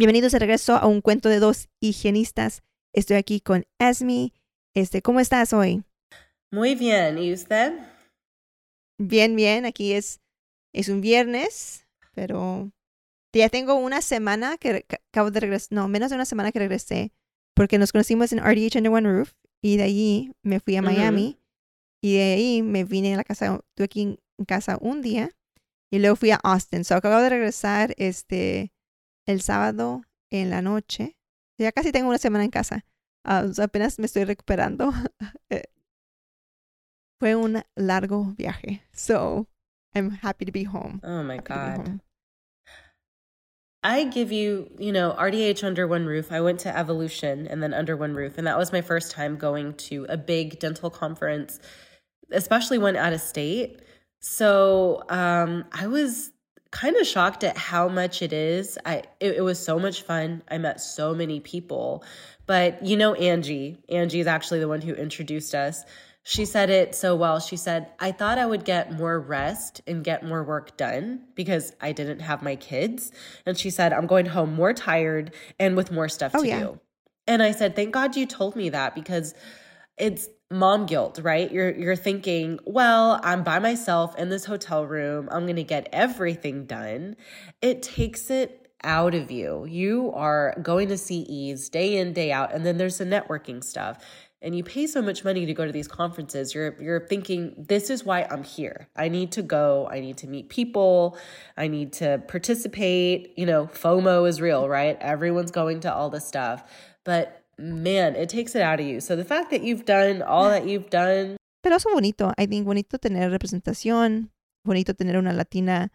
Bienvenidos de regreso a un cuento de dos higienistas. Estoy aquí con Esme. Este, ¿cómo estás hoy? Muy bien, ¿y usted? Bien, bien. Aquí es, es un viernes, pero ya tengo una semana que acabo de regresar, no, menos de una semana que regresé, porque nos conocimos en RDH Under One Roof y de allí me fui a Miami y de ahí me vine a la casa, estuve aquí en casa un día y luego fui a Austin. So acabo de regresar este el sábado en la noche. Ya casi tengo una semana en casa. Ah, apenas me estoy recuperando. Eh, fue un largo viaje. So, I'm happy to be home. Oh my God. I give you, you know, RDH under one roof. I went to Evolution and then under one roof. And that was my first time going to a big dental conference, especially one out of state. So um, I was kind of shocked at how much it is. I it, it, was so much fun. I met so many people. But you know Angie. Angie is actually the one who introduced us. She said it so well. She said, "I thought I would get more rest and get more work done because I didn't have my kids." And she said, "I'm going home more tired and with more stuff oh, to yeah. do." And I said, "Thank God you told me that because it's mom guilt, right? You're you're thinking, well, I'm by myself in this hotel room. I'm going to get everything done. It takes it out of you. You are going to CEs day in, day out, and then there's the networking stuff. And you pay so much money to go to these conferences. You're you're thinking, this is why I'm here. I need to go. I need to meet people. I need to participate. You know, FOMO is real, right? Everyone's going to all this stuff. But man, it takes it out of you. So the fact that you've done all that you've done. Pero eso bonito. I think bonito tener representación. Bonito tener una latina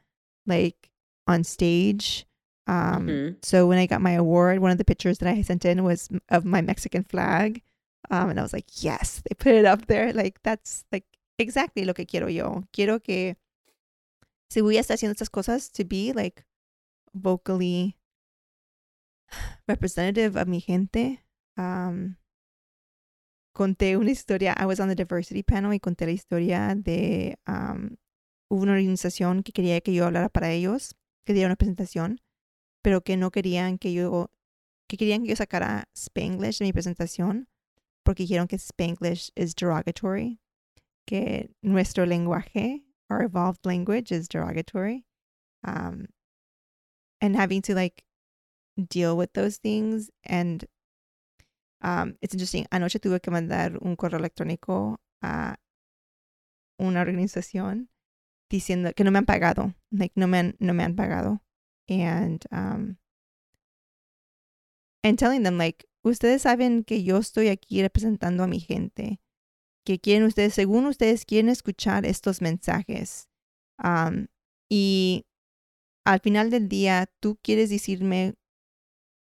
like on stage. Um, mm-hmm. So when I got my award, one of the pictures that I sent in was of my Mexican flag. Um, and I was like, yes, they put it up there. Like, that's like exactly lo que quiero yo. Quiero que si voy a estar haciendo estas cosas, to be like vocally representative of mi gente, um, conté una historia, I was on the diversity panel y conté la historia de um, una organización que quería que yo hablara para ellos, que diera una presentación, pero que no querían que yo, que querían que yo sacara Spanglish de mi presentación, porque dijeron que Spanglish is derogatory, que nuestro lenguaje, our evolved language is derogatory, um, and having to like deal with those things and Um, it's interesting. Anoche tuve que mandar un correo electrónico a una organización diciendo que no me han pagado. Like, no me han, no me han pagado. And, um, and telling them, like, ustedes saben que yo estoy aquí representando a mi gente. Que quieren ustedes, según ustedes, quieren escuchar estos mensajes. Um, y al final del día, tú quieres decirme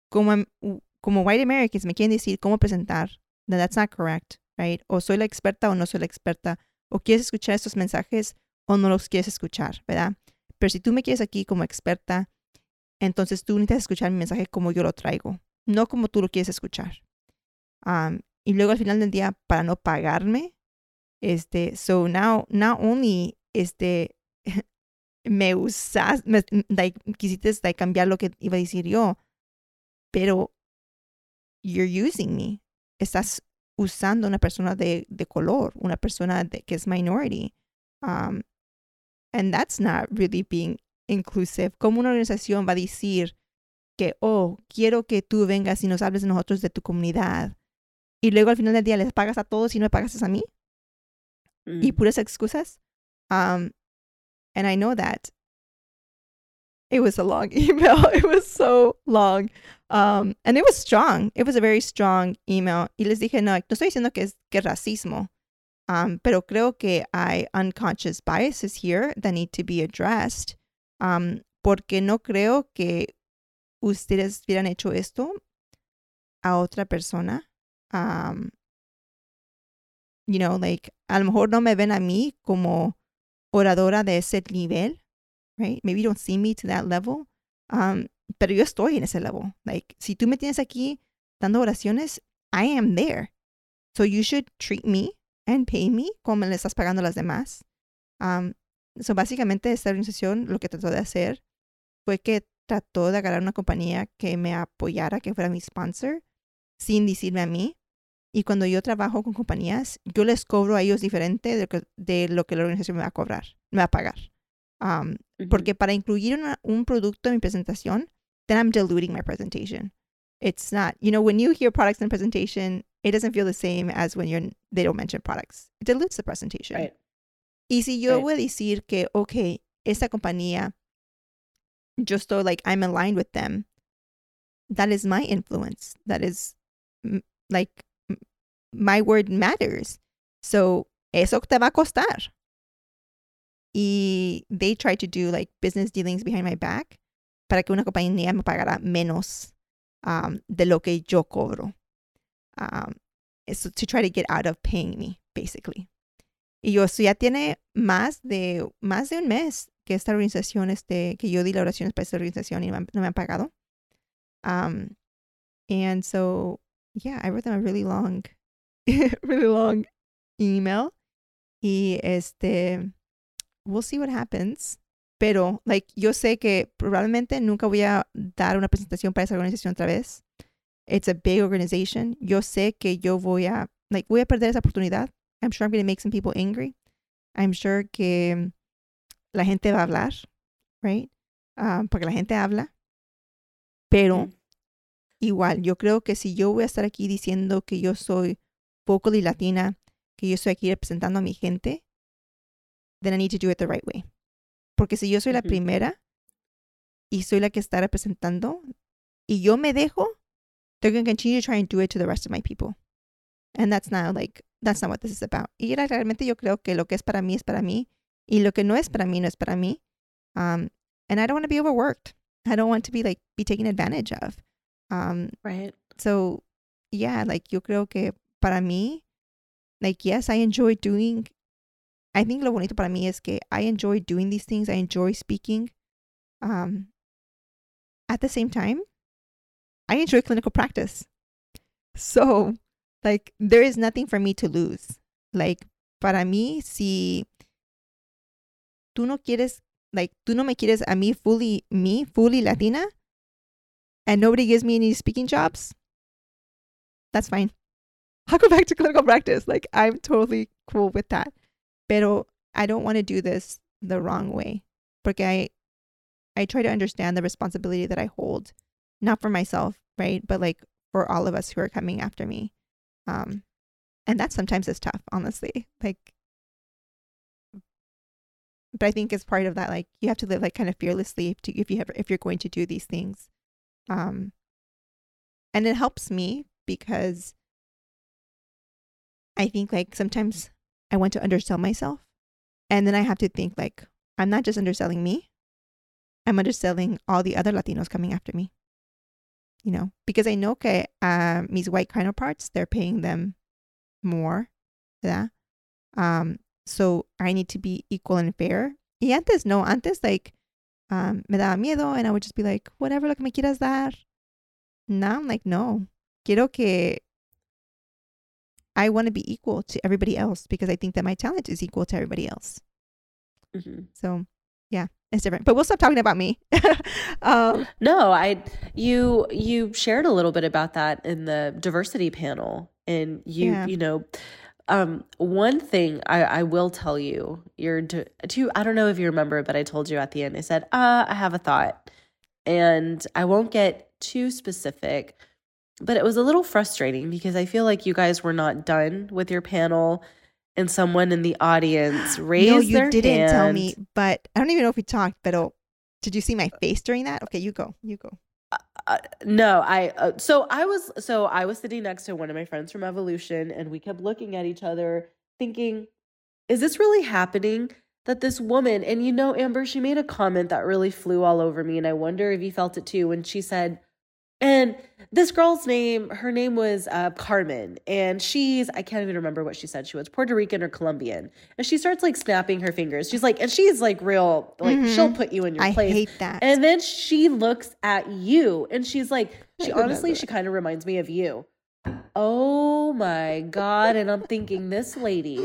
cómo, como white Americans me quieren decir cómo presentar, that that's not correct, right? O soy la experta o no soy la experta, o quieres escuchar estos mensajes o no los quieres escuchar, ¿verdad? Pero si tú me quieres aquí como experta, entonces tú necesitas escuchar mi mensaje como yo lo traigo, no como tú lo quieres escuchar. Um, y luego al final del día, para no pagarme, este, so now, not only, este, me usas, me, like, quisiste cambiar lo que iba a decir yo, pero you're using me. Estás usando una persona de, de color, una persona de, que es minority. Um, and that's not really being inclusive. ¿Cómo una organización va a decir que, oh, quiero que tú vengas y nos hables de nosotros, de tu comunidad? Y luego al final del día les pagas a todos y no me pagas a mí? Y mm. puras excusas. Um, and I know that. It was a long email. It was so long. Um, and it was strong. It was a very strong email. Y les dije, no, no estoy diciendo que es que racismo. Um, pero creo que hay unconscious biases here that need to be addressed. Um, porque no creo que ustedes hubieran hecho esto a otra persona, um, you know, like, a lo mejor no me ven a mí como oradora de ese nivel, right? Maybe you don't see me to that level, um, pero yo estoy en ese level. Like, si tú me tienes aquí dando oraciones, I am there. So you should treat me and pay me como le estás pagando a las demás. Um, so básicamente esta organización lo que trató de hacer fue que trató de agarrar una compañía que me apoyara, que fuera mi sponsor, sin decirme a mí. Y cuando yo trabajo con compañías, yo les cobro a ellos diferente de lo que, de lo que la organización me va a cobrar, me va a pagar. Um, Porque para incluir una, un producto en mi presentación, then I'm diluting my presentation. It's not, you know, when you hear products in presentation, it doesn't feel the same as when you're, they don't mention products. It dilutes the presentation. Right. Y si yo Right. voy a decir que, ok, esta compañía, yo estoy like, I'm aligned with them, that is my influence. That is like, my word matters. So, eso te va a costar. Y they try to do like business dealings behind my back para que una compañía me pagara menos um, de lo que yo cobro. Um, so to try to get out of paying me, basically. Y yo, eso ya tiene más de, más de un mes que esta organización, este, que yo di las oraciones para esta organización y no me, no me han pagado. Um, and so, yeah, I wrote them a really long, really long email. Y este, we'll see what happens. Pero, like, yo sé que probablemente nunca voy a dar una presentación para esa organización otra vez. It's a big organization. Yo sé que yo voy a, like, voy a perder esa oportunidad. I'm sure I'm going to make some people angry. I'm sure que la gente va a hablar, right? Ah, porque la gente habla. Pero, igual, yo creo que si yo voy a estar aquí diciendo que yo soy vocally latina, que yo estoy aquí representando a mi gente, then I need to do it the right way. Porque si yo soy la Ujú. primera y soy la que está representando y yo me dejo, they're going to continue to try and do it to the rest of my people. And that's not like, that's not what this is about. Y era- realmente yo creo que lo que es para mí es para mí y lo que no es para mí no es para mí. Um, and I don't want to be overworked. I don't want to be like, be taken advantage of. Um, Right. so yeah, like yo creo que para mí, like yes, I enjoy doing. I think lo bonito para mí es que I enjoy doing these things. I enjoy speaking. Um, at the same time, I enjoy clinical practice. So, like, there is nothing for me to lose. Like, para mí, si tú no quieres, like, tú no me quieres a mí fully, me fully Latina, and nobody gives me any speaking jobs, that's fine. I'll go back to clinical practice. Like, I'm totally cool with that. Pero I don't want to do this the wrong way. Porque I, I try to understand the responsibility that I hold, not for myself, right? But like for all of us who are coming after me. Um, and that sometimes is tough, honestly. Like, but I think as part of that, like you have to live like kind of fearlessly to, if you have, if you're going to do these things. Um, and it helps me because I think like sometimes I want to undersell myself, and then I have to think like I'm not just underselling me, I'm underselling all the other Latinos coming after me. You know, because I know que uh, mis white counterparts they're paying them more, yeah. Um, so I need to be equal and fair. Y antes no, antes like um, me daba miedo, and I would just be like, whatever lo que me quieras dar. Now I'm like, no, quiero que I want to be equal to everybody else because I think that my talent is equal to everybody else. hmm So yeah, it's different. But we'll stop talking about me. um, No, I you you shared a little bit about that in the diversity panel, and you Yeah. you know, um, one thing I I will tell you, you're to, to I don't know if you remember, but I told you at the end. I said, uh, I have a thought, and I won't get too specific, but it was a little frustrating because I feel like you guys were not done with your panel, and someone in the audience raised no, you their didn't tell me, but I don't even know if we talked. But did you see my face during that? Okay, you go. You go. Uh, no, I uh, so I was so I was sitting next to one of my friends from Evolution and we kept looking at each other thinking is this really happening? that this woman, and you know, Amber, she made a comment that really flew all over me. And I wonder if you felt it too when she said, and this girl's name, her name was uh, Carmen, and she's, I can't even remember what she said. She was Puerto Rican or Colombian. And she starts like snapping her fingers. She's like, and she's like real, like Mhm. she'll put you in your I place. I hate that. And then she looks at you and she's like, she honestly, she kind of reminds me of you. Oh my God. And I'm thinking, this lady,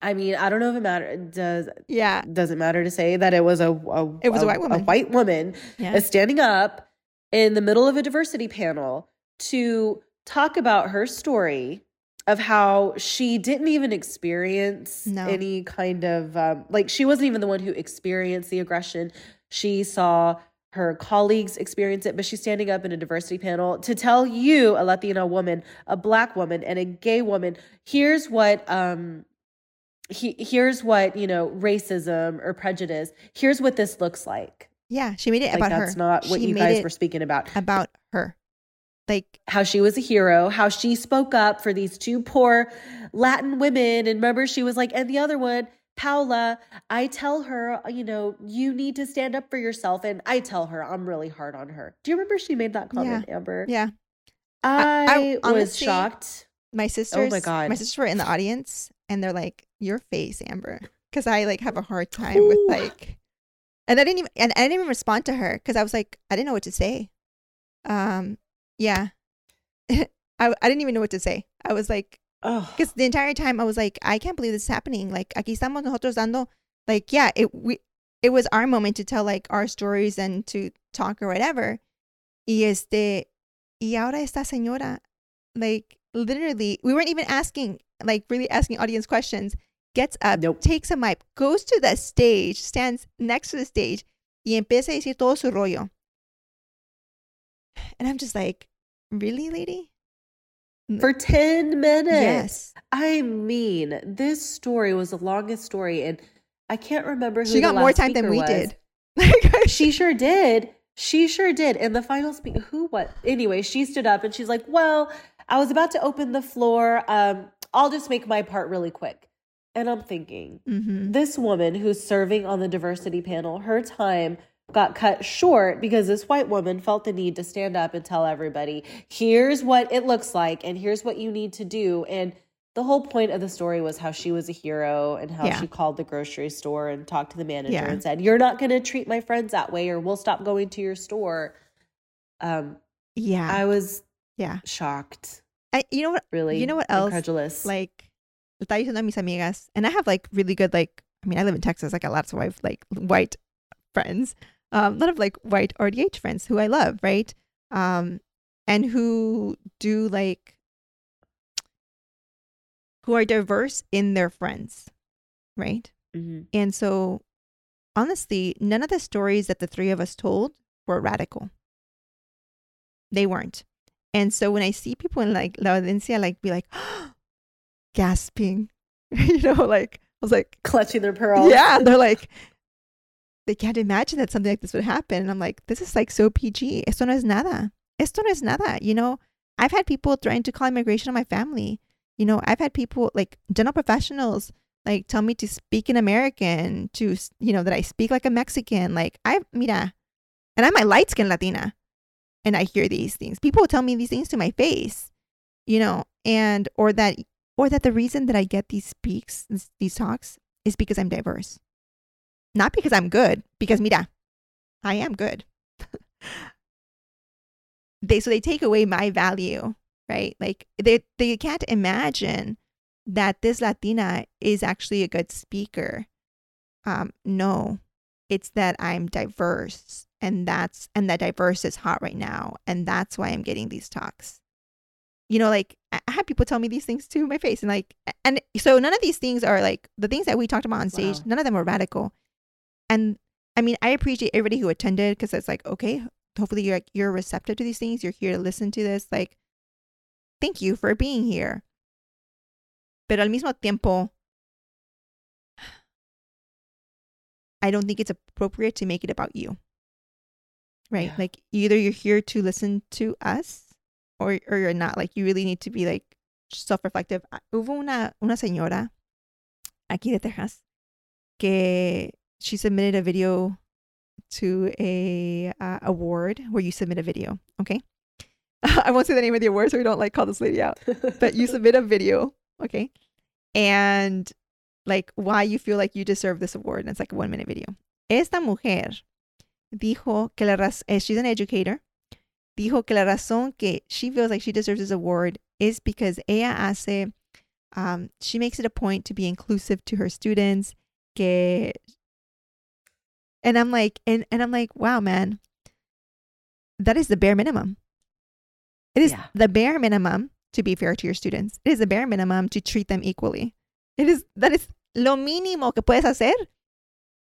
I mean, I don't know if it matters. Does yeah. does it matter to say that it was a, a It was a white woman. a white woman Yeah. is standing up in the middle of a diversity panel to talk about her story of how she didn't even experience No. any kind of um, like she wasn't even the one who experienced the aggression she saw her colleagues experience it but she's standing up in a diversity panel to tell you a latina woman a black woman and a gay woman here's what um he, here's what you know racism or prejudice here's what this looks like Yeah. She made it like about that's her. That's not what She you guys were speaking about about her. Like, how she was a hero how she spoke up for these two poor latin women and remember she was like and the other one paula i tell her you know you need to stand up for yourself and i tell her i'm really hard on her do you remember she made that comment amber yeah. i, I- was honestly- shocked My sisters, Oh my God. my sisters were in the audience, and they're like, "Your face, Amber," because I like have a hard time with like, and I didn't even, and I didn't even respond to her because I was like, I didn't know what to say. Um, yeah, I I didn't even know what to say. I was like, oh because the entire time I was like, I can't believe this is happening. Like, aquí estamos nosotros dando, like, yeah, it we it was our moment to tell like our stories and to talk or whatever. Y este, y ahora esta señora, like, literally, we weren't even asking, like, really asking audience questions. Gets up, Nope. takes a mic, goes to the stage, stands next to the stage, y empieza a decir todo su rollo. And I'm just like, really, lady? for 10 minutes Yes. i mean this story was the longest story and i can't remember who She got more time than we was. did. She sure did. She sure did. And the final speaker, who what anyway, she stood up and she's like, Well, I was about to open the floor. Um, I'll just make my part really quick. And I'm thinking, hmm this woman who's serving on the diversity panel, her time got cut short because this white woman felt the need to stand up and tell everybody, here's what it looks like and here's what you need to do. And the whole point of the story was how she was a hero and how Yeah. she called the grocery store and talked to the manager Yeah. and said, You're not going to treat my friends that way or we'll stop going to your store. Um, Yeah. I was yeah. shocked, I, you know what? really. You know what else? Incredulous. Like, estaba diciendo a mis amigas, and I have like really good, like, I mean, I live in Texas. I got lots of white, like, white friends, um, a lot of like white RDH friends who I love, right? Um, and who do like, who are diverse in their friends, right? Mhm. And so, honestly, none of the stories that the three of us told were radical. They weren't. And so when I see people in like La Audiencia, like be like, gasping, you know, like, I was like, clutching their pearls. yeah, they're like, they can't imagine that something like this would happen. And I'm like, this is like so PG. Esto no es nada. Esto no es nada. You know, I've had people trying to call immigration on my family. You know, I've had people like dental professionals like tell me to speak in American, to, you know, that I speak like a Mexican. Like, I, mira, and I'm a light skinned Latina and I hear these things. People tell me these things to my face, you know, and, or that, or that the reason that I get these speaks, these talks is because I'm diverse. Not because I'm good, because mira, I am good. they so they take away my value, right? Like they they can't imagine that this Latina is actually a good speaker. Um, no, it's that I'm diverse, and that's and that diverse is hot right now, and that's why I'm getting these talks. You know, like I had people tell me these things to my face, and like, and so none of these things are like the things that we talked about on stage. Wow. None of them were radical, and I mean, I appreciate everybody who attended because it's like, okay, hopefully you're like, you're receptive to these things. You're here to listen to this. Like, thank you for being here. Pero al mismo tiempo, I don't think it's appropriate to make it about you. Right? Yeah. Like either you're here to listen to us or or you're not. Like you really need to be like self-reflective. Ah, Hubo una una señora aquí de Texas que she submitted a video to a uh, award where you submit a video. Okay, I won't say the name of the award so we don't like call this lady out. But you submit a video, okay, and like why you feel like you deserve this award. And it's like a one minute video. Esta mujer dijo que la raz- eh, she's an educator. Dijo que la razón que she feels like she deserves this award is because ella hace, um, she makes it a point to be inclusive to her students. Que, and I'm like, and, and I'm like, wow, man, that is the bare minimum. It is Yeah. the bare minimum to be fair to your students. It is the bare minimum to treat them equally. It is that is lo mínimo que puedes hacer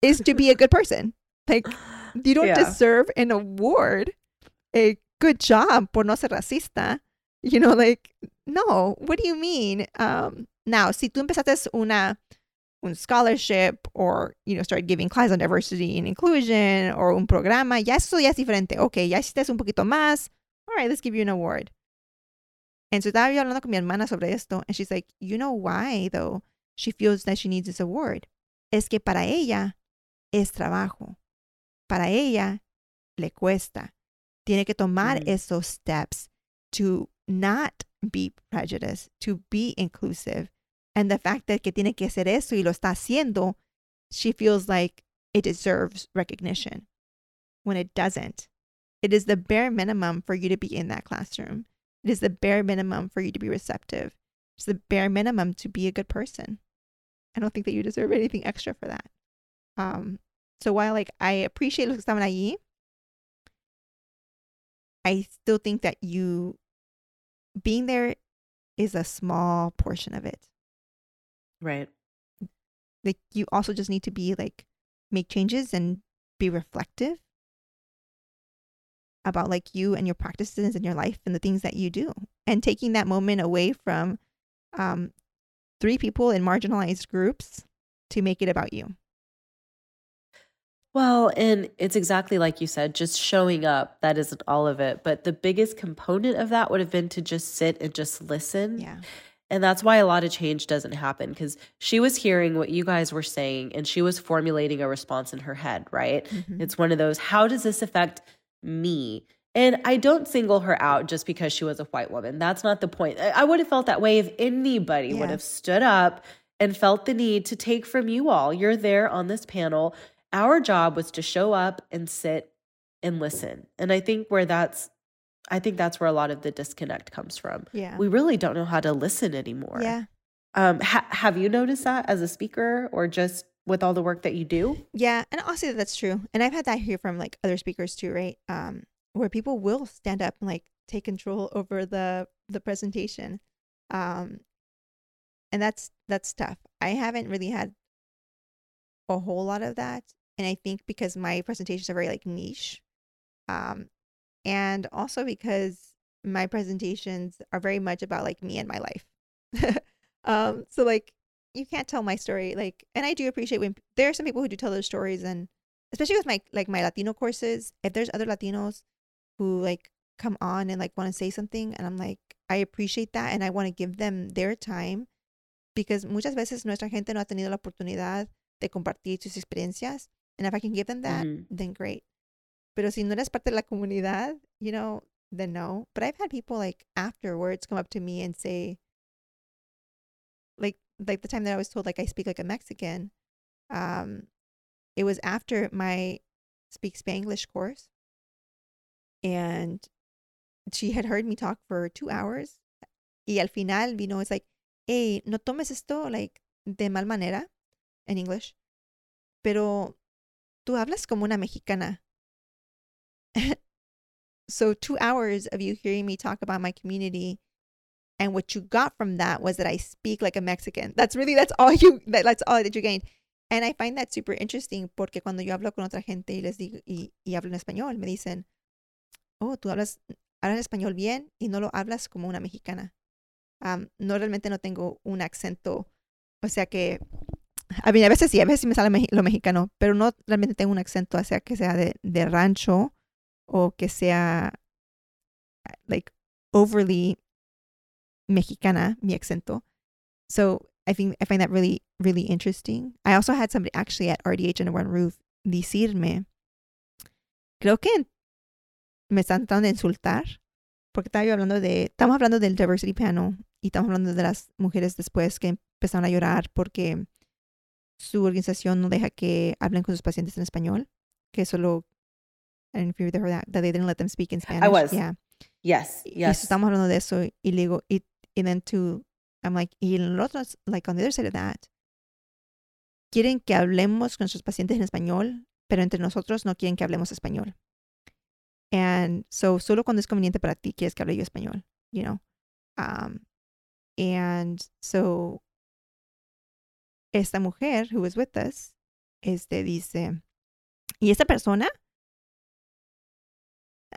is to be a good person. Like you don't Yeah. deserve an award. A good job por no ser racista. You know, like no. What do you mean? Um, now, si tú empezaste una un scholarship or you know start giving class on diversity and inclusion or un programa, ya eso ya es diferente. Okay, ya hiciste un poquito más. All right, let's give you an award. And so estaba yo hablando con mi hermana sobre esto, and she's like, you know why though she feels that she needs this award? Es que para ella es trabajo. Para ella le cuesta. Tiene que tomar Mm. esos steps to not be prejudiced, to be inclusive. And the fact that que tiene que hacer eso y lo está haciendo, she feels like it deserves recognition when it doesn't. It is the bare minimum for you to be in that classroom. It is the bare minimum for you to be receptive. It's the bare minimum to be a good person. I don't think that you deserve anything extra for that. Um, so while like I appreciate los que estaban allí, I still think that you being there is a small portion of it. right. Like you also just need to be like make changes and be reflective about like you and your practices and your life and the things that you do and taking that moment away from um three people in marginalized groups to make it about you. Well, and it's exactly like you said, just showing up, that isn't all of it. But the biggest component of that would have been to just sit and just listen. Yeah. And that's why a lot of change doesn't happen because she was hearing what you guys were saying and she was formulating a response in her head, right? Mhm. It's one of those, how does this affect me? And I don't single her out just because she was a white woman. That's not the point. I I would have felt that way if anybody would have stood up and felt the need to take from you all. You're there on this panel. Our job was to show up and sit and listen. And I think where that's, I think that's where a lot of the disconnect comes from. Yeah. We really don't know how to listen anymore. yeah. Um, ha- have you noticed that as a speaker or just with all the work that you do? Yeah, and I'll say that that's true. And I've had that here from like other speakers too, right? Um, where people will stand up and like take control over the the presentation, um, and that's that's tough. I haven't really had a whole lot of that, and I think because my presentations are very like niche, um, and also because my presentations are very much about like me and my life. um, so like you can't tell my story like and i do appreciate when there are some people who do tell those stories and especially with my like my latino courses if there's other latinos who like come on and like want to say something and i'm like i appreciate that and i want to give them their time because muchas veces nuestra gente no ha tenido la oportunidad de compartir sus experiencias and if i can give them that Mhm. then great. Pero si no eres parte de la comunidad you know then no. But i've had people like afterwards come up to me and say like like the time that I was told like I speak like a Mexican, um, it was after my speak Spanglish course, and she had heard me talk for two hours, y al final vino it's like, hey, no tomes esto like de mal manera, en English, pero tú hablas como una mexicana. so two hours of you hearing me talk about my community and what you got from that was that I speak like a Mexican. That's really that's all you that, that's all that you gained. And I find that super interesting porque cuando yo hablo con otra gente y les digo y, y hablo en español, me dicen, "Oh, tú hablas hablas español bien y no lo hablas como una mexicana." Um, no realmente no tengo un acento, o sea que a mí a veces sí, a veces sí me sale meji- lo mexicano, pero no realmente tengo un acento, o sea que sea de, de rancho o que sea like overly mexicana, mi acento. So I think I find that really really interesting. I also had somebody actually at RDH Under One Roof decirme, creo que me están tratando de insultar, porque estaba yo hablando de, estamos hablando del diversity panel y estamos hablando de las mujeres después que empezaron a llorar porque su organización no deja que hablen con sus pacientes en español, que solo, I don't know if you that, that they didn't let them speak in Spanish. I was. Yeah. Yes. Y Yes. estamos hablando de eso y le digo, y, y then to, I'm like, y los otros, like on the other side of that, quieren que hablemos con nuestros pacientes en español, pero entre nosotros no quieren que hablemos español. And so solo cuando es conveniente para ti quieres que hable yo español, you know. Um, and so esta mujer who was with us, este dice, y esta persona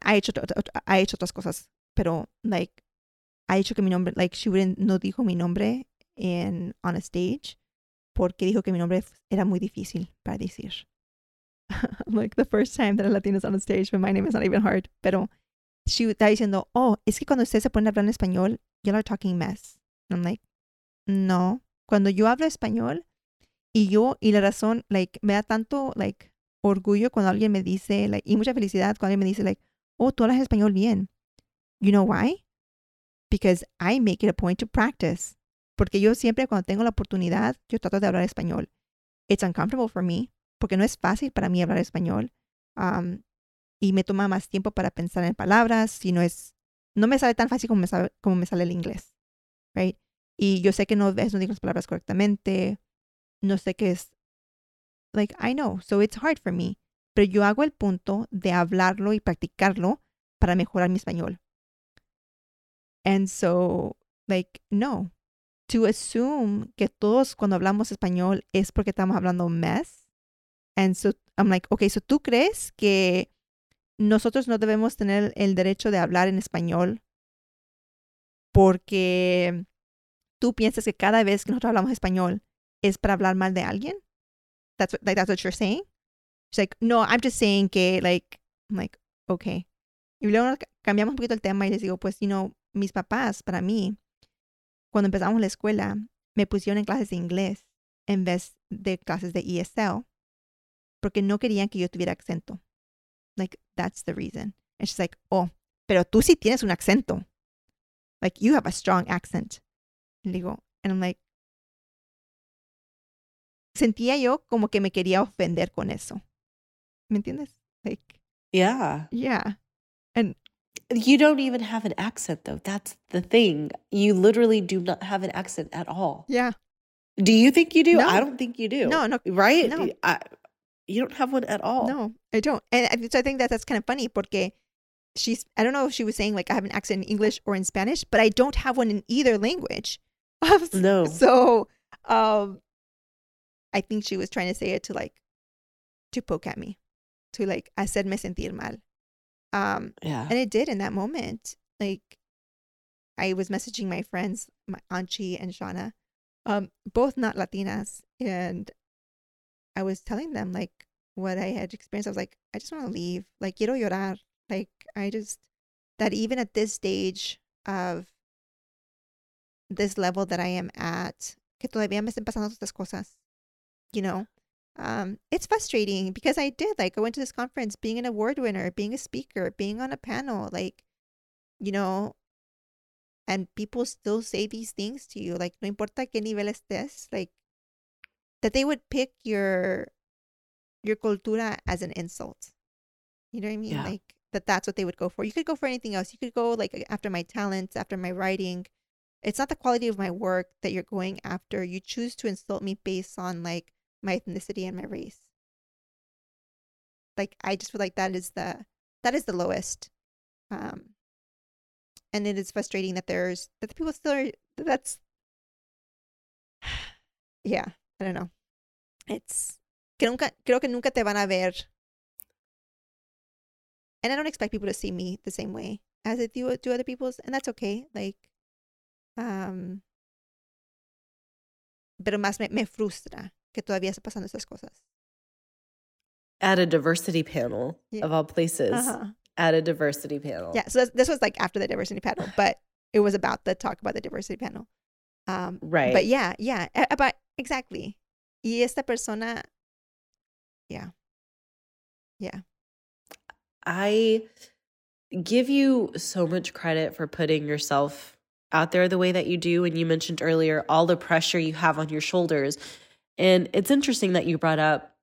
ha hecho, ha hecho otras cosas, pero like ha dicho que mi nombre, like she wouldn't, no dijo mi nombre en on a stage porque dijo que mi nombre era muy difícil para decir. like the first time that a Latina is on a stage, but my name is not even hard. Pero she está diciendo, oh, es que cuando ustedes se ponen a hablar en español, y'all are talking mess. And I'm like, no. Cuando yo hablo español y yo, y la razón, like, me da tanto, like, orgullo cuando alguien me dice, like, y mucha felicidad cuando alguien me dice, like, oh, tú hablas español bien. You know why? Because I make it a point to practice. Porque yo siempre cuando tengo la oportunidad, yo trato de hablar español. It's uncomfortable for me, porque no es fácil para mí hablar español. Um, y me toma más tiempo para pensar en palabras, y no es, no me sale tan fácil como me sale, como me sale el inglés. Right? Y yo sé que no, veces no digo las palabras correctamente, no sé qué es. Like, I know, so it's hard for me. Pero yo hago el punto de hablarlo y practicarlo para mejorar mi español. And so, like, no. To assume que todos cuando hablamos español es porque estamos hablando mess. And so, I'm like, okay, so tú crees que nosotros no debemos tener el derecho de hablar en español porque tú piensas que cada vez que nosotros hablamos español es para hablar mal de alguien? That's what, like, that's what you're saying? She's like, no, I'm just saying que, like, I'm like, okay. Y luego ca- cambiamos un poquito el tema y les digo, pues, you know, mis papás, para mí, cuando empezamos la escuela, me pusieron en clases de inglés en vez de clases de ESL porque no querían que yo tuviera acento. Like, that's the reason. And she's like, oh, pero tú sí tienes un acento. Like, you have a strong accent. Digo, and I'm like, sentía yo como que me quería ofender con eso. ¿Me entiendes? Like, Yeah. yeah. And You don't even have an accent, though. That's the thing. You literally do not have an accent at all. yeah. Do you think you do? No. I don't think you do. No, no, Right? no. I, you don't have one at all. No, I don't. And I- so I think that that's kind of funny porque she's, I don't know if she was saying like I have an accent in English or in Spanish, but I don't have one in either language. No. So, um, I think she was trying to say it to like, to poke at me, to like, I said hacerme sentir mal. Um, Yeah. and it did in that moment. Like, I was messaging my friends, my Angie and Shauna, um, both not Latinas, and I was telling them like what I had experienced. I was like, I just want to leave. Like, quiero llorar. Like, I just that even at this stage of this level that I am at, que todavía me estén pasando estas cosas, you know, um, it's frustrating because I did like I went to this conference being an award winner, being a speaker, being on a panel, like, you know, and people still say these things to you, like no importa qué nivel estés, like that they would pick your your cultura as an insult. You know what I mean? Yeah. Like that that's what they would go for. You could go for anything else. You could go like after my talents, after my writing. It's not the quality of my work that you're going after. You choose to insult me based on like my ethnicity and my race. Like I just feel like that is the that is the lowest. Um and it is frustrating that there's that the people still are that's yeah, I don't know. It's que nunca creo que nunca te van a ver. And I don't expect people to see me the same way as they do to other people's, and that's okay. Like, um, pero más me, me frustra que todavía pasando esas cosas. At a diversity panel Yeah. of all places. Uh-huh. At a diversity panel. Yeah, so this, was like after the diversity panel, but it was about the talk about the diversity panel. Um, Right. But yeah, yeah, but exactly. Y esta persona, yeah, yeah, I give you so much credit for putting yourself out there the way that you do. And you mentioned earlier all the pressure you have on your shoulders. And it's interesting that you brought up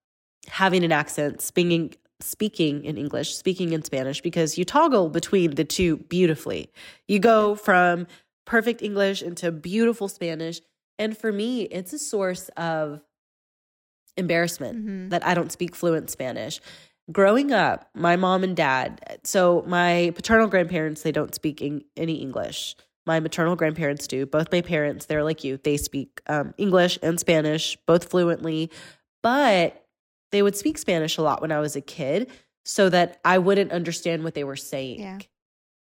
having an accent, speaking speaking in English, speaking in Spanish, because you toggle between the two beautifully. You go from perfect English into beautiful Spanish. And for me, it's a source of embarrassment Mhm. that I don't speak fluent Spanish. Growing up, my mom and dad, so my paternal grandparents, they don't speak eng- any English. My maternal grandparents do. Both my parents, they're like you, they speak um, English and Spanish, both fluently, but they would speak Spanish a lot when I was a kid so that I wouldn't understand what they were saying. Yeah.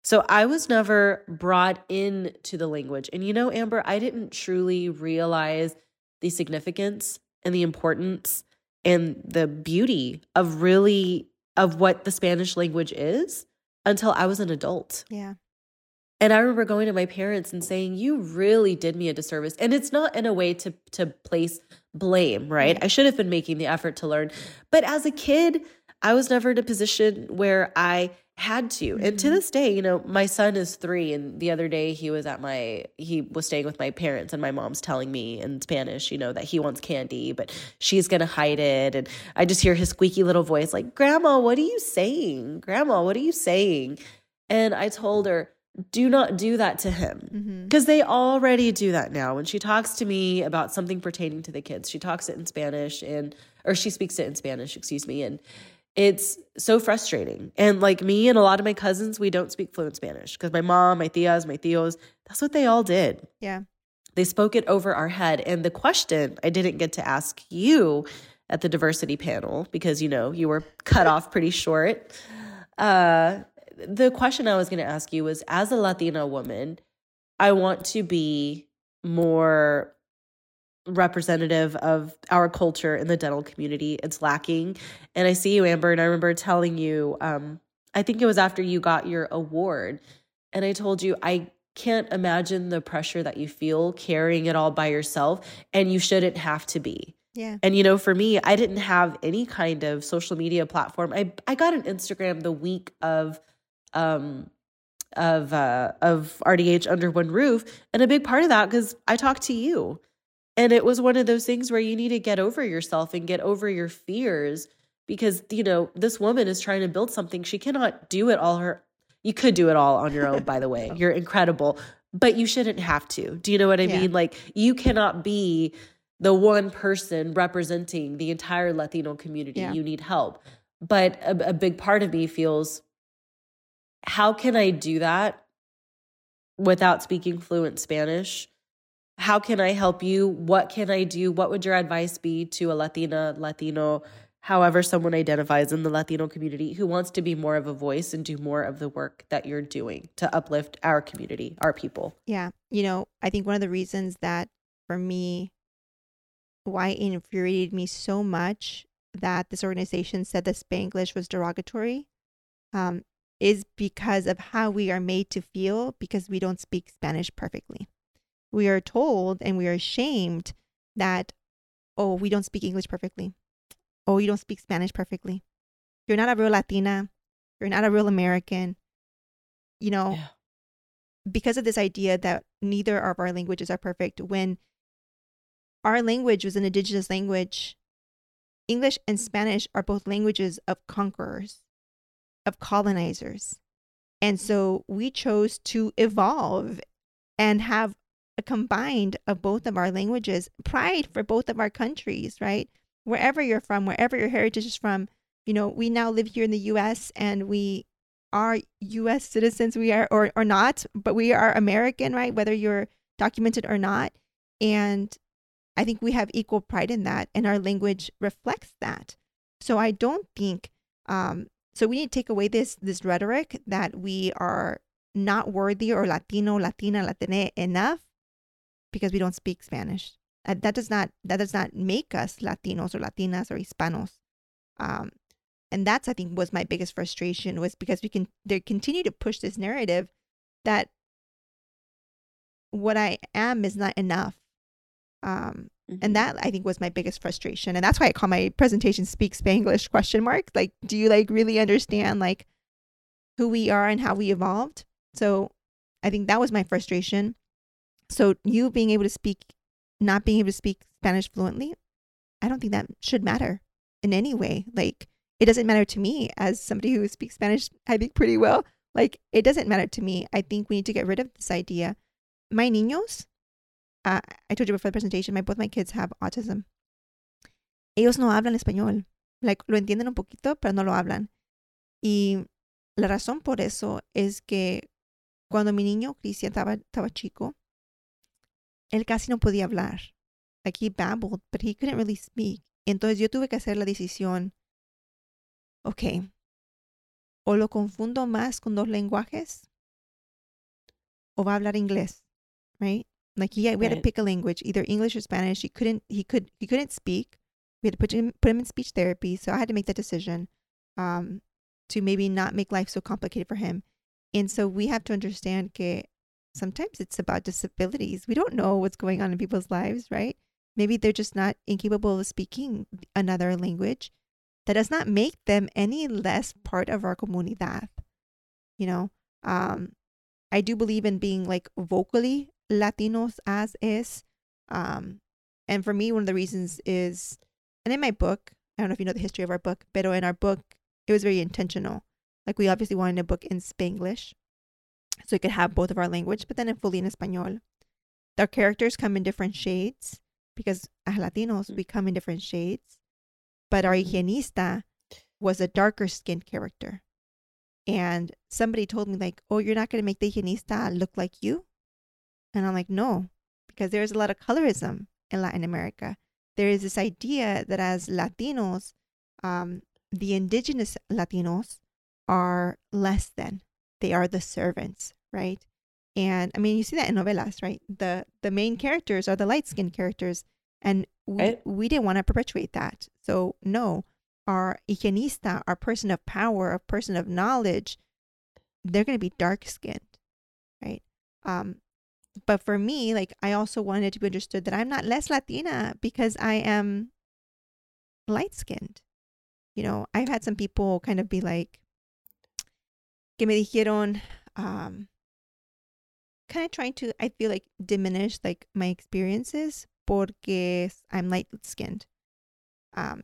So I was never brought into the language. And you know, Amber, I didn't truly realize the significance and the importance and the beauty of really of what the Spanish language is until I was an adult. yeah, And I remember going to my parents and saying, "You really did me a disservice." And it's not in a way to to place blame, right? I should have been making the effort to learn. But as a kid, I was never in a position where I had to. And to Mhm. this day, you know, my son is 3 and the other day he was at my he was staying with my parents and my mom's telling me in Spanish, you know, that he wants candy, but she's going to hide it and I just hear his squeaky little voice like, "Grandma, what are you saying? Grandma, what are you saying?" And I told her, "Do not do that to him." Because they already do that now. When she talks to me about something pertaining to the kids, she talks it in Spanish and, or she speaks it in Spanish, excuse me. And it's so frustrating. And like me and a lot of my cousins, we don't speak fluent Spanish because my mom, my tias, my tios, that's what they all did. yeah, They spoke it over our head. And the question I didn't get to ask you at the diversity panel because, you know, you were cut off pretty short. Uh, the question I was going to ask you was as a Latina woman, I want to be more representative of our culture in the dental community. It's lacking. And I see you, Amber, and I remember telling you, um, I think it was after you got your award. And I told you, I can't imagine the pressure that you feel carrying it all by yourself, and you shouldn't have to be. yeah, And you know, for me, I didn't have any kind of social media platform. I I got an Instagram the week of um of uh of RDH under one roof, and a big part of that cuz I talked to you. And it was one of those things where you need to get over yourself and get over your fears because you know, this woman is trying to build something. She cannot do it all her you could do it all on your own by the way. You're incredible, but you shouldn't have to. Do you know what I Yeah. mean? Like you cannot be the one person representing the entire Latino community. Yeah. You need help. But a, a big part of me feels how can I do that without speaking fluent Spanish? How can I help you? What can I do? What would your advice be to a Latina, Latino, however someone identifies in the Latino community who wants to be more of a voice and do more of the work that you're doing to uplift our community, our people? yeah. You know, I think one of the reasons that for me, why it infuriated me so much that this organization said that Spanglish was derogatory, um, is because of how we are made to feel because we don't speak Spanish perfectly. We are told and we are ashamed that, oh, we don't speak English perfectly. Oh, you don't speak Spanish perfectly. You're not a real Latina. You're not a real American. You know, Yeah. because of this idea that neither of our languages are perfect when our language was an indigenous language english and mm. spanish are both languages of conquerors of colonizers and so we chose to evolve and have a combined of both of our languages pride for both of our countries right wherever you're from wherever your heritage is from you know we now live here in the us and we are U.S. citizens. We are, or or not, but we are American, right? Whether you're documented or not, and I think we have equal pride in that, and our language reflects that. So I don't think. Um, so we need to take away this this rhetoric that we are not worthy or Latino, Latina, Latine enough because we don't speak Spanish. Uh, that does not that does not make us Latinos or Latinas or Hispanos. Um, and that's I think was my biggest frustration was because we can they continue to push this narrative that what I am is not enough. Um, Mhm. and that I think was my biggest frustration, and that's why I call my presentation "Speak Spanglish?" question mark. Like, do you like really understand like who we are and how we evolved? So, I think that was my frustration. So, you being able to speak, not being able to speak Spanish fluently, I don't think that should matter in any way. Like, it doesn't matter to me as somebody who speaks Spanish, I think pretty well. Like, it doesn't matter to me. I think we need to get rid of this idea. My niños, uh, I told you before the presentation, my both my kids have autism. Ellos no hablan español. Like, lo entienden un poquito, pero no lo hablan. Y la razón por eso es que cuando mi niño Cristian estaba, estaba chico, él casi no podía hablar. Like, he babbled, but he couldn't really speak. Entonces yo tuve que hacer la decisión, ok, o lo confundo más con dos lenguajes, o va a hablar inglés, right? Like he had, we had to pick a language, either English or Spanish. He couldn't he could he couldn't speak. We had to put him put him in speech therapy. So I had to make that decision um to maybe not make life so complicated for him. And so we have to understand que sometimes it's about disabilities. We don't know what's going on in people's lives, right? Maybe they're just not incapable of speaking another language. That does not make them any less part of our comunidad. You know, um, I do believe in being like vocally Latinos as is. Um, and for me, one of the reasons is, and in my book, I don't know if you know the history of our book, but in our book, it was very intentional. Like we obviously wanted a book in Spanglish, so it could have both of our language, but then in fully in Espanol. Our characters come in different shades because as Latinos we come in different shades, but our higienista was a darker skinned character. And somebody told me like, "Oh, you're not going to make the higienista look like you," and I'm like, "No, because there's a lot of colorism in Latin America. There is this idea that as Latinos, um, the indigenous Latinos are less than. They are the servants, right? And I mean, you see that in novelas, right? The the main characters are the light skinned characters, and we, Right. we didn't want to perpetuate that. So no, our higienista, our person of power, a person of knowledge, they're going to be dark skinned, right? Um, but for me, like I also wanted to be understood that I'm not less Latina because I am light skinned. You know, I've had some people kind of be like, que me dijeron, um, kind of trying to, I feel like, diminish like my experiences porque I'm light skinned. Um,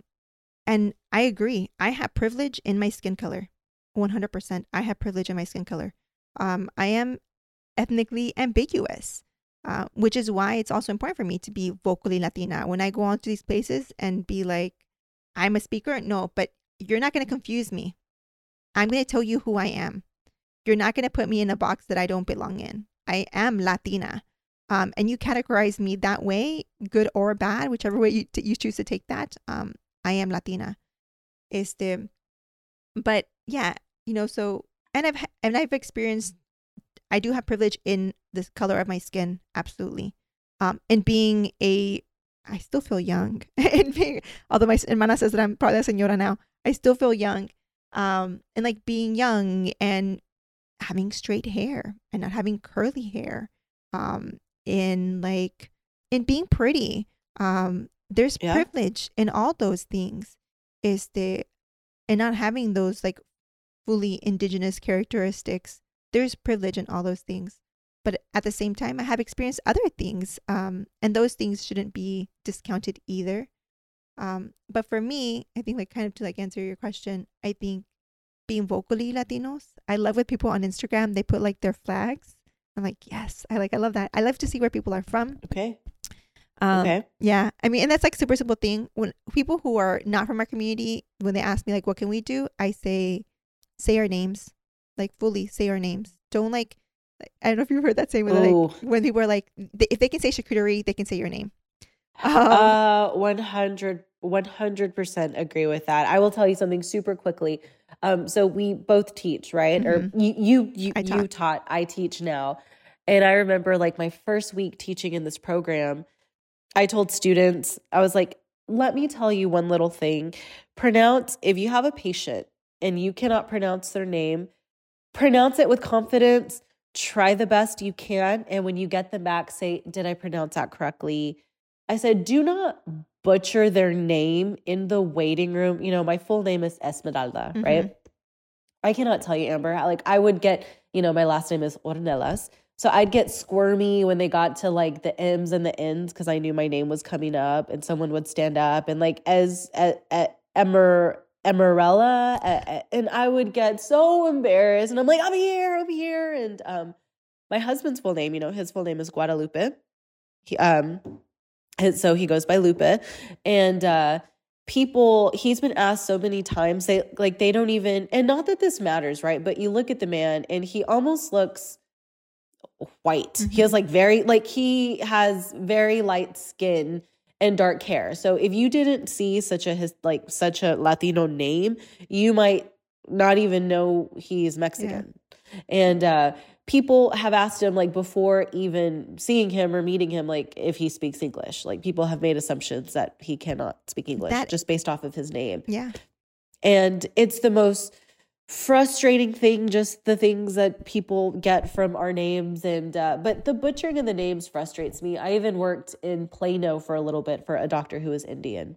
and I agree. I have privilege in my skin color. 100%. I have privilege in my skin color. Um, I am ethnically ambiguous, uh, which is why it's also important for me to be vocally Latina. When I go on to these places and be like, I'm a speaker, no, but you're not going to confuse me. I'm going to tell you who I am. You're not going to put me in a box that I don't belong in. I am Latina. Um, and you categorize me that way, good or bad, whichever way you, t- you choose to take that. Um, I am Latina. Este, but yeah, you know, so and I've and I've experienced, I do have privilege in the color of my skin, absolutely. Um, and being a, I still feel young. and being, although my hermana says that I'm probably a señora now, I still feel young. Um, and like being young and having straight hair and not having curly hair. Um, in like in being pretty. Um, there's Yeah. privilege in all those things. Is the and not having those like fully indigenous characteristics. There's privilege in all those things. But at the same time, I have experienced other things, um, and those things shouldn't be discounted either. Um, but for me, I think like kind of to like answer your question, I think being vocally Latinos, I love with people on Instagram, they put like their flags. I'm like, yes, I like, I love that. I love to see where people are from. Okay. Um, okay. yeah, I mean, and that's like super simple thing. When people who are not from our community, when they ask me like, what can we do? I say, say our names, like fully say our names. Don't like, I don't know if you've heard that saying when like, when people are like, they, if they can say charcuterie, they can say your name. Um, Uh, 100 100% agree with that. I will tell you something super quickly. Um, so we both teach, right? Or you you you, Mm-hmm. You taught, I teach now. And I remember like my first week teaching in this program, I told students, I was like, let me tell you one little thing. Pronounce if you have a patient and you cannot pronounce their name, pronounce it with confidence. try the best you can. And when you get them back, say, Did I pronounce that correctly? I said, Do not butcher their name in the waiting room. You know, my full name is Esmeralda, Mhm. right? I cannot tell you, Amber. Like, I would get, you know, my last name is Ornelas. So I'd get squirmy when they got to like the M's and the N's because I knew my name was coming up and someone would stand up and like as at, at Emer Emerella a- a- and I would get so embarrassed and I'm like I'm here I'm here and um my husband's full name you know his full name is Guadalupe he um and so he goes by Lupe and uh people he's been asked so many times they like they don't even and not that this matters right but you look at the man and he almost looks white Mhm. he has like very like he has very light skin and dark hair. So if you didn't see such a his like such a latino name you might not even know he's mexican. And uh people have asked him like before even seeing him or meeting him like if he speaks english. Like people have made assumptions that he cannot speak english That- just based off of his name. Yeah. and it's the most frustrating thing just the things that people get from our names. And uh, but the butchering of the names frustrates me. I even worked in plano for a little bit for a doctor who was indian.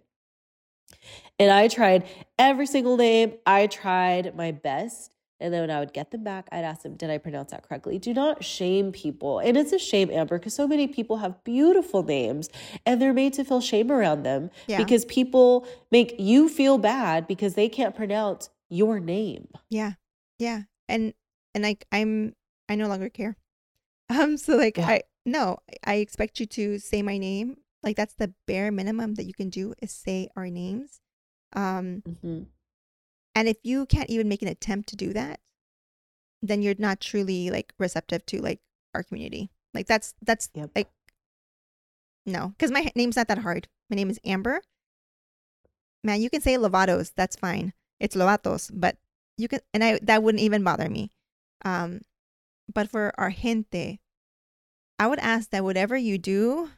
And i tried every single name. I tried my best. And then when i would get them back i'd ask them did i pronounce that correctly? Do not shame people. And it's a shame amber because so many people have beautiful names and they're made to feel shame around them Yeah. because people make you feel bad because they can't pronounce your name. Yeah. Yeah. And and like I'm I no longer care. Um so like Yeah. I no, I expect you to say my name. Like that's the bare minimum that you can do is say our names. Um and if you can't even make an attempt to do that, then you're not truly like receptive to like our community. Like that's that's Yep. like no, cuz my name's not that hard. My name is Amber. Man, you can say Lovatos, that's fine. It's Lovatos, but you can and I that wouldn't even bother me. Um but for our gente, I would ask that whatever you do,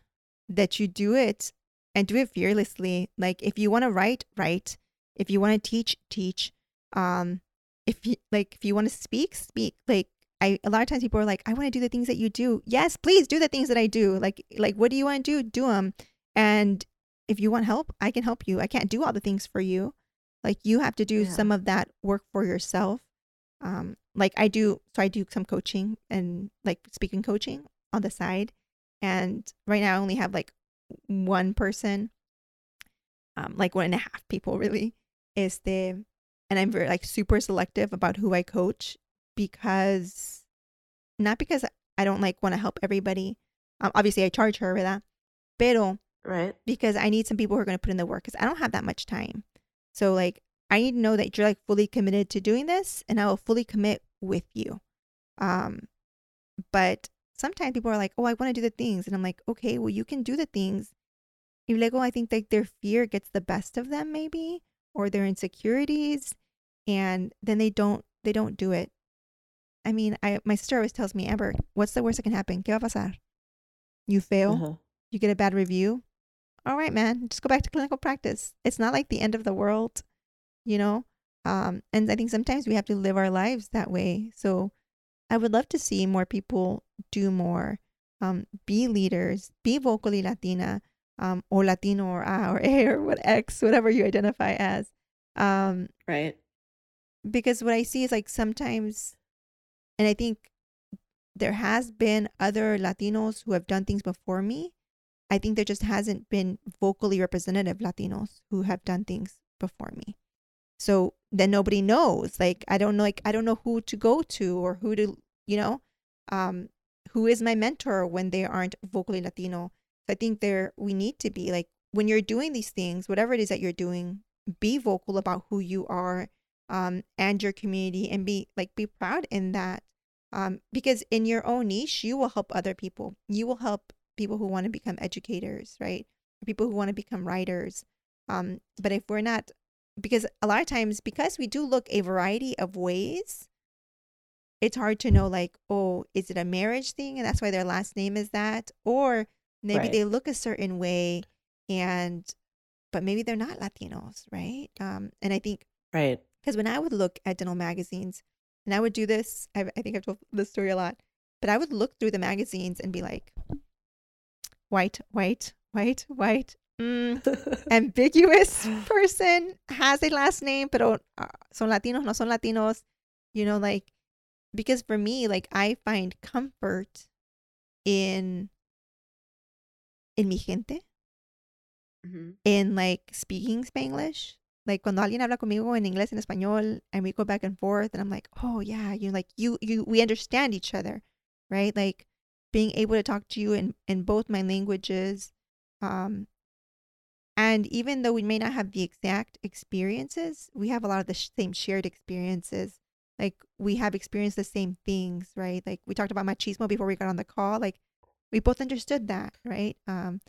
that you do it and do it fearlessly. Like if you want to write, write. If you want to teach, teach. Um, if you like, if you want to speak, speak. Like I, a lot of times people are like, I want to do the things that you do. Yes, please do the things that I do. Like, like what do you want to do? Do them. And if you want help, I can help you. I can't do all the things for you. Like you have to do Yeah. some of that work for yourself. Um, like I do, so I do some coaching and like speaking coaching on the side. And right now I only have like one person, um, like one and a half people really is the, and I'm very like super selective about who I coach because, not because I don't like want to help everybody. Um, obviously I charge her for that, pero Right. because I need some people who are going to put in the work because I don't have that much time. So like I need to know that you're like fully committed to doing this and I will fully commit with you. Um but sometimes people are like, "Oh, I want to do the things." And I'm like, "Okay, well you can do the things." Y luego I think like their fear gets the best of them maybe or their insecurities and then they don't they don't do it. I mean, I my sister always tells me, "Amber, what's the worst that can happen? ¿Qué va a pasar? You fail? Uh-huh. you get a bad review, all right, man, just go back to clinical practice. It's not like the end of the world, you know? Um, and I think sometimes we have to live our lives that way. So I would love to see more people do more, um, be leaders, be vocally Latina, um, or Latino or A or A or what X, whatever you identify as. Um, Right. because what I see is like sometimes, and I think there has been other Latinos who have done things before me. I think there just hasn't been vocally representative Latinos who have done things before me. So then nobody knows. Like I don't know. Like I don't know who to go to or who to, you know, um, who is my mentor when they aren't vocally Latino. So I think there we need to be like when you're doing these things, whatever it is that you're doing, be vocal about who you are um, and your community and be like be proud in that um, because in your own niche you will help other people you will help people who want to become educators right people who want to become writers um, but if we're not because a lot of times because we do look a variety of ways it's hard to know like oh is it a marriage thing and that's why their last name is that or maybe Right. they look a certain way and but maybe they're not latinos right um, and i think Right. because when I would look at dental magazines, and I would do this, I, I think I've told this story a lot. but I would look through the magazines and be like, white, white, white, white. Mm, ambiguous person has a last name, pero uh, son Latinos, no son Latinos. You know, like, because for me, like, I find comfort in in mi gente, hmm in like speaking Spanglish. Like cuando alguien habla conmigo en inglés en español and we go back and forth and I'm like, "Oh yeah, you like you you we understand each other." Right? Like being able to talk to you in in both my languages um and even though we may not have the exact experiences, we have a lot of the sh- same shared experiences. Like we have experienced the same things, right? Like we talked about machismo before we got on the call. Like we both understood that, right? Um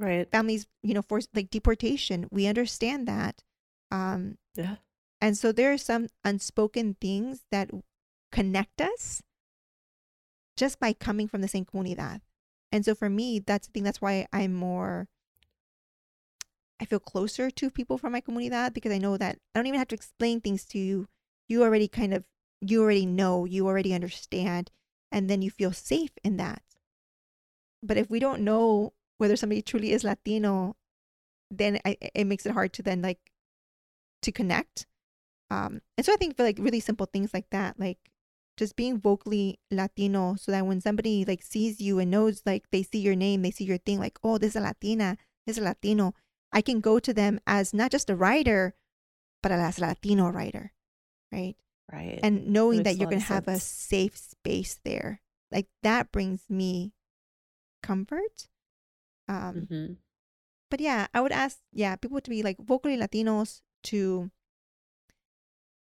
Right. families, you know, forced like deportation. We understand that. Um, Yeah. and so there are some unspoken things that connect us just by coming from the same comunidad. And so for me, that's the thing. That's why I'm more, I feel closer to people from my comunidad because I know that I don't even have to explain things to you. You already kind of, you already know, you already understand, and then you feel safe in that. But if we don't know whether somebody truly is Latino, then I, it makes it hard to then like to connect. Um, and so I think for like really simple things like that, like just being vocally Latino, so that when somebody like sees you and knows like they see your name, they see your thing, like oh, this is a Latina, this is a Latino, I can go to them as not just a writer, but as a Latino writer, right? Right. And knowing that you're gonna have a safe space there, like that brings me comfort. Um, hmm but yeah, I would ask, yeah, people to be like vocally Latinos to,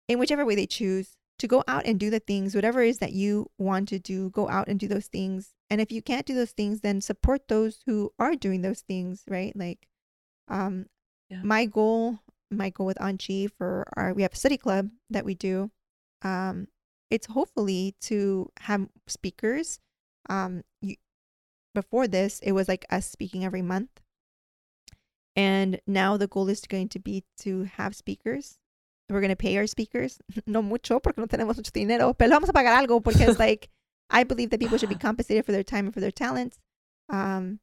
in whichever way they choose, to go out and do the things, whatever it is that you want to do, go out and do those things. And if you can't do those things, then support those who are doing those things, right? Like, um, Yeah. my goal, my goal with Angie for our, we have a study club that we do. Um, it's hopefully to have speakers. Um, you, before this, it was like us speaking every month. And now the goal is going to be to have speakers. We're going to pay our speakers. No mucho porque no tenemos mucho dinero, pero vamos a pagar algo porque it's like, I believe that people should be compensated for their time and for their talents. Um,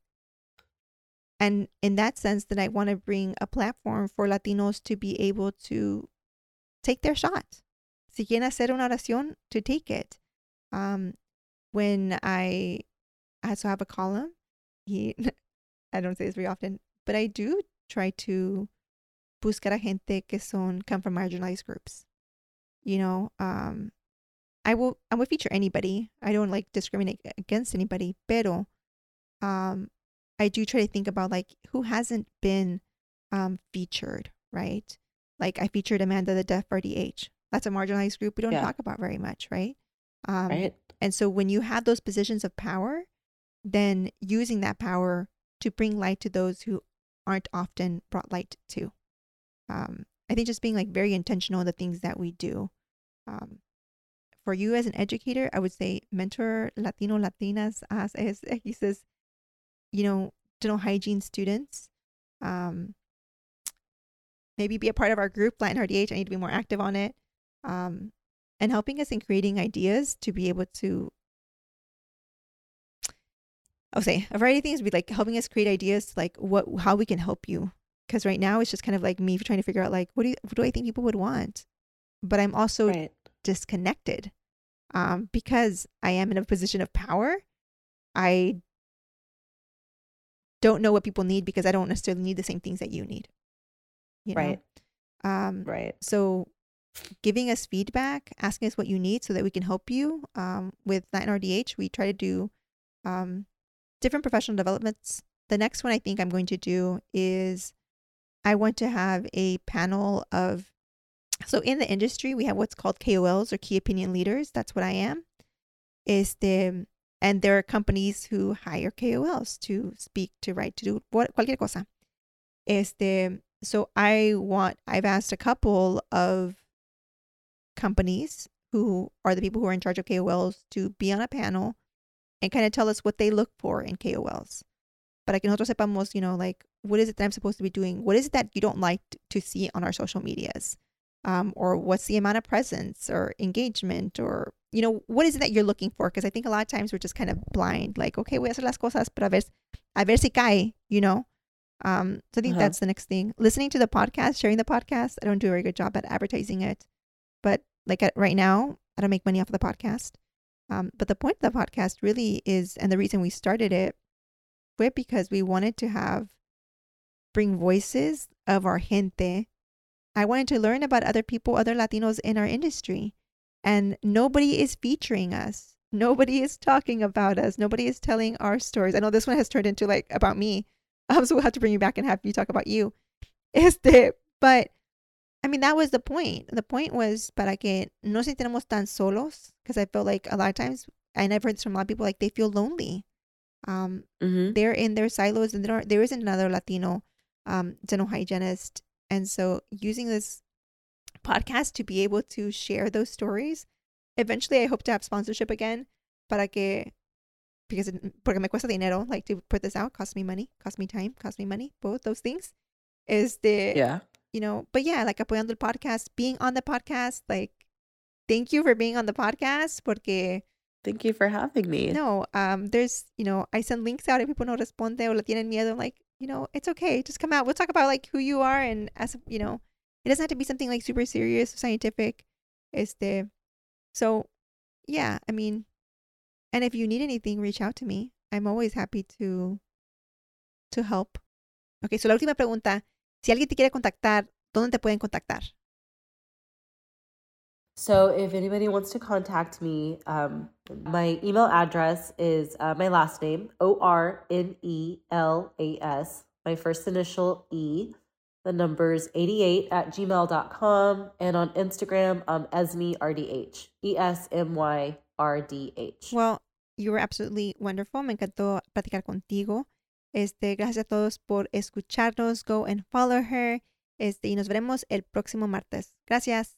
and in that sense, that I want to bring a platform for Latinos to be able to take their shot. Si quieren hacer una oración, to take it. Um, when I also have a column, he, I don't say this very often, but I do try to buscar a gente que son come from marginalized groups. You know, um, I will I would feature anybody. I don't like discriminate against anybody, pero um, I do try to think about like who hasn't been um featured, right? Like I featured Amanda the Deaf RDH. That's a marginalized group we don't Yeah. talk about very much, right? Um, right. and so when you have those positions of power, then using that power to bring light to those who aren't often brought light to. Um, I think just being like very intentional in the things that we do. Um, for you as an educator, I would say mentor Latino Latinas as as he says, you know, dental hygiene students. Um, maybe be a part of our group, Latin RDH. I need to be more active on it. Um, and helping us in creating ideas to be able to I'll say a variety of things would be like helping us create ideas like what how we can help you. Because right now it's just kind of like me trying to figure out like what do you, what do I think people would want, but I'm also right. disconnected, um, because I am in a position of power. I don't know what people need because I don't necessarily need the same things that you need. You know? Right. Um, Right. so giving us feedback, asking us what you need so that we can help you. Um, with Latin RDH, we try to do um, different professional developments. The next one I think I'm going to do is I want to have a panel of so in the industry we have what's called KOLs or key opinion leaders. That's what I am. Is the and there are companies who hire KOLs to speak, to write, to do cualquier cosa. Este, so I want I've asked a couple of companies who are the people who are in charge of KOLs to be on a panel and kind of tell us what they look for in KOLs. Para que nosotros sepamos, you know, like what is it that I'm supposed to be doing? What is it that you don't like to see on our social medias? um, or what's the amount of presence or engagement or you know what is it that you're looking for because i think a lot of times we're just kind of blind like okay voy a hacer las cosas pero a ver, a ver si cae you know um, so i think uh-huh. that's the next thing listening to the podcast sharing the podcast i don't do a very good job at advertising it but like at, right now i don't make money off of the podcast um, but the point of the podcast really is and the reason we started it was because we wanted to have bring voices of our gente I wanted to learn about other people, other Latinos in our industry. And nobody is featuring us. Nobody is talking about us. Nobody is telling our stories. I know this one has turned into like about me. Um, so we'll have to bring you back and have you talk about you. Este, but I mean, that was the point. The point was para que no se tenemos tan solos, because I feel like a lot of times, and I've heard this from a lot of people, like they feel lonely. Um, mm-hmm. They're in their silos and there, there isn't another Latino um, dental hygienist. And so using this podcast to be able to share those stories, eventually I hope to have sponsorship again para que because it, porque me cuesta dinero like to put this out cost me money cost me time cost me money both those things. Is the yeah. you know but yeah like apoyando el podcast being on the podcast like thank you for being on the podcast porque thank you for having me. No um there's you know I send links out and people no responde o le tienen miedo I'm like you know, it's okay. Just come out. We'll talk about like who you are and as you know, it doesn't have to be something like super serious, scientific. Este, so yeah, I mean, and if you need anything, reach out to me. I'm always happy to to help. Okay, so la última pregunta, si alguien te quiere contactar, ¿dónde te pueden contactar? So, if anybody wants to contact me, um, my email address is uh, my last name, O R N E L A S, my first initial E, the numbers 88 at gmail.com, and on Instagram, um, Esmy RDH, E S M Y R D H. Well, you were absolutely wonderful. Me encantó platicar contigo. Este, gracias a todos por escucharnos. Go and follow her. Este, y nos veremos el próximo martes. Gracias.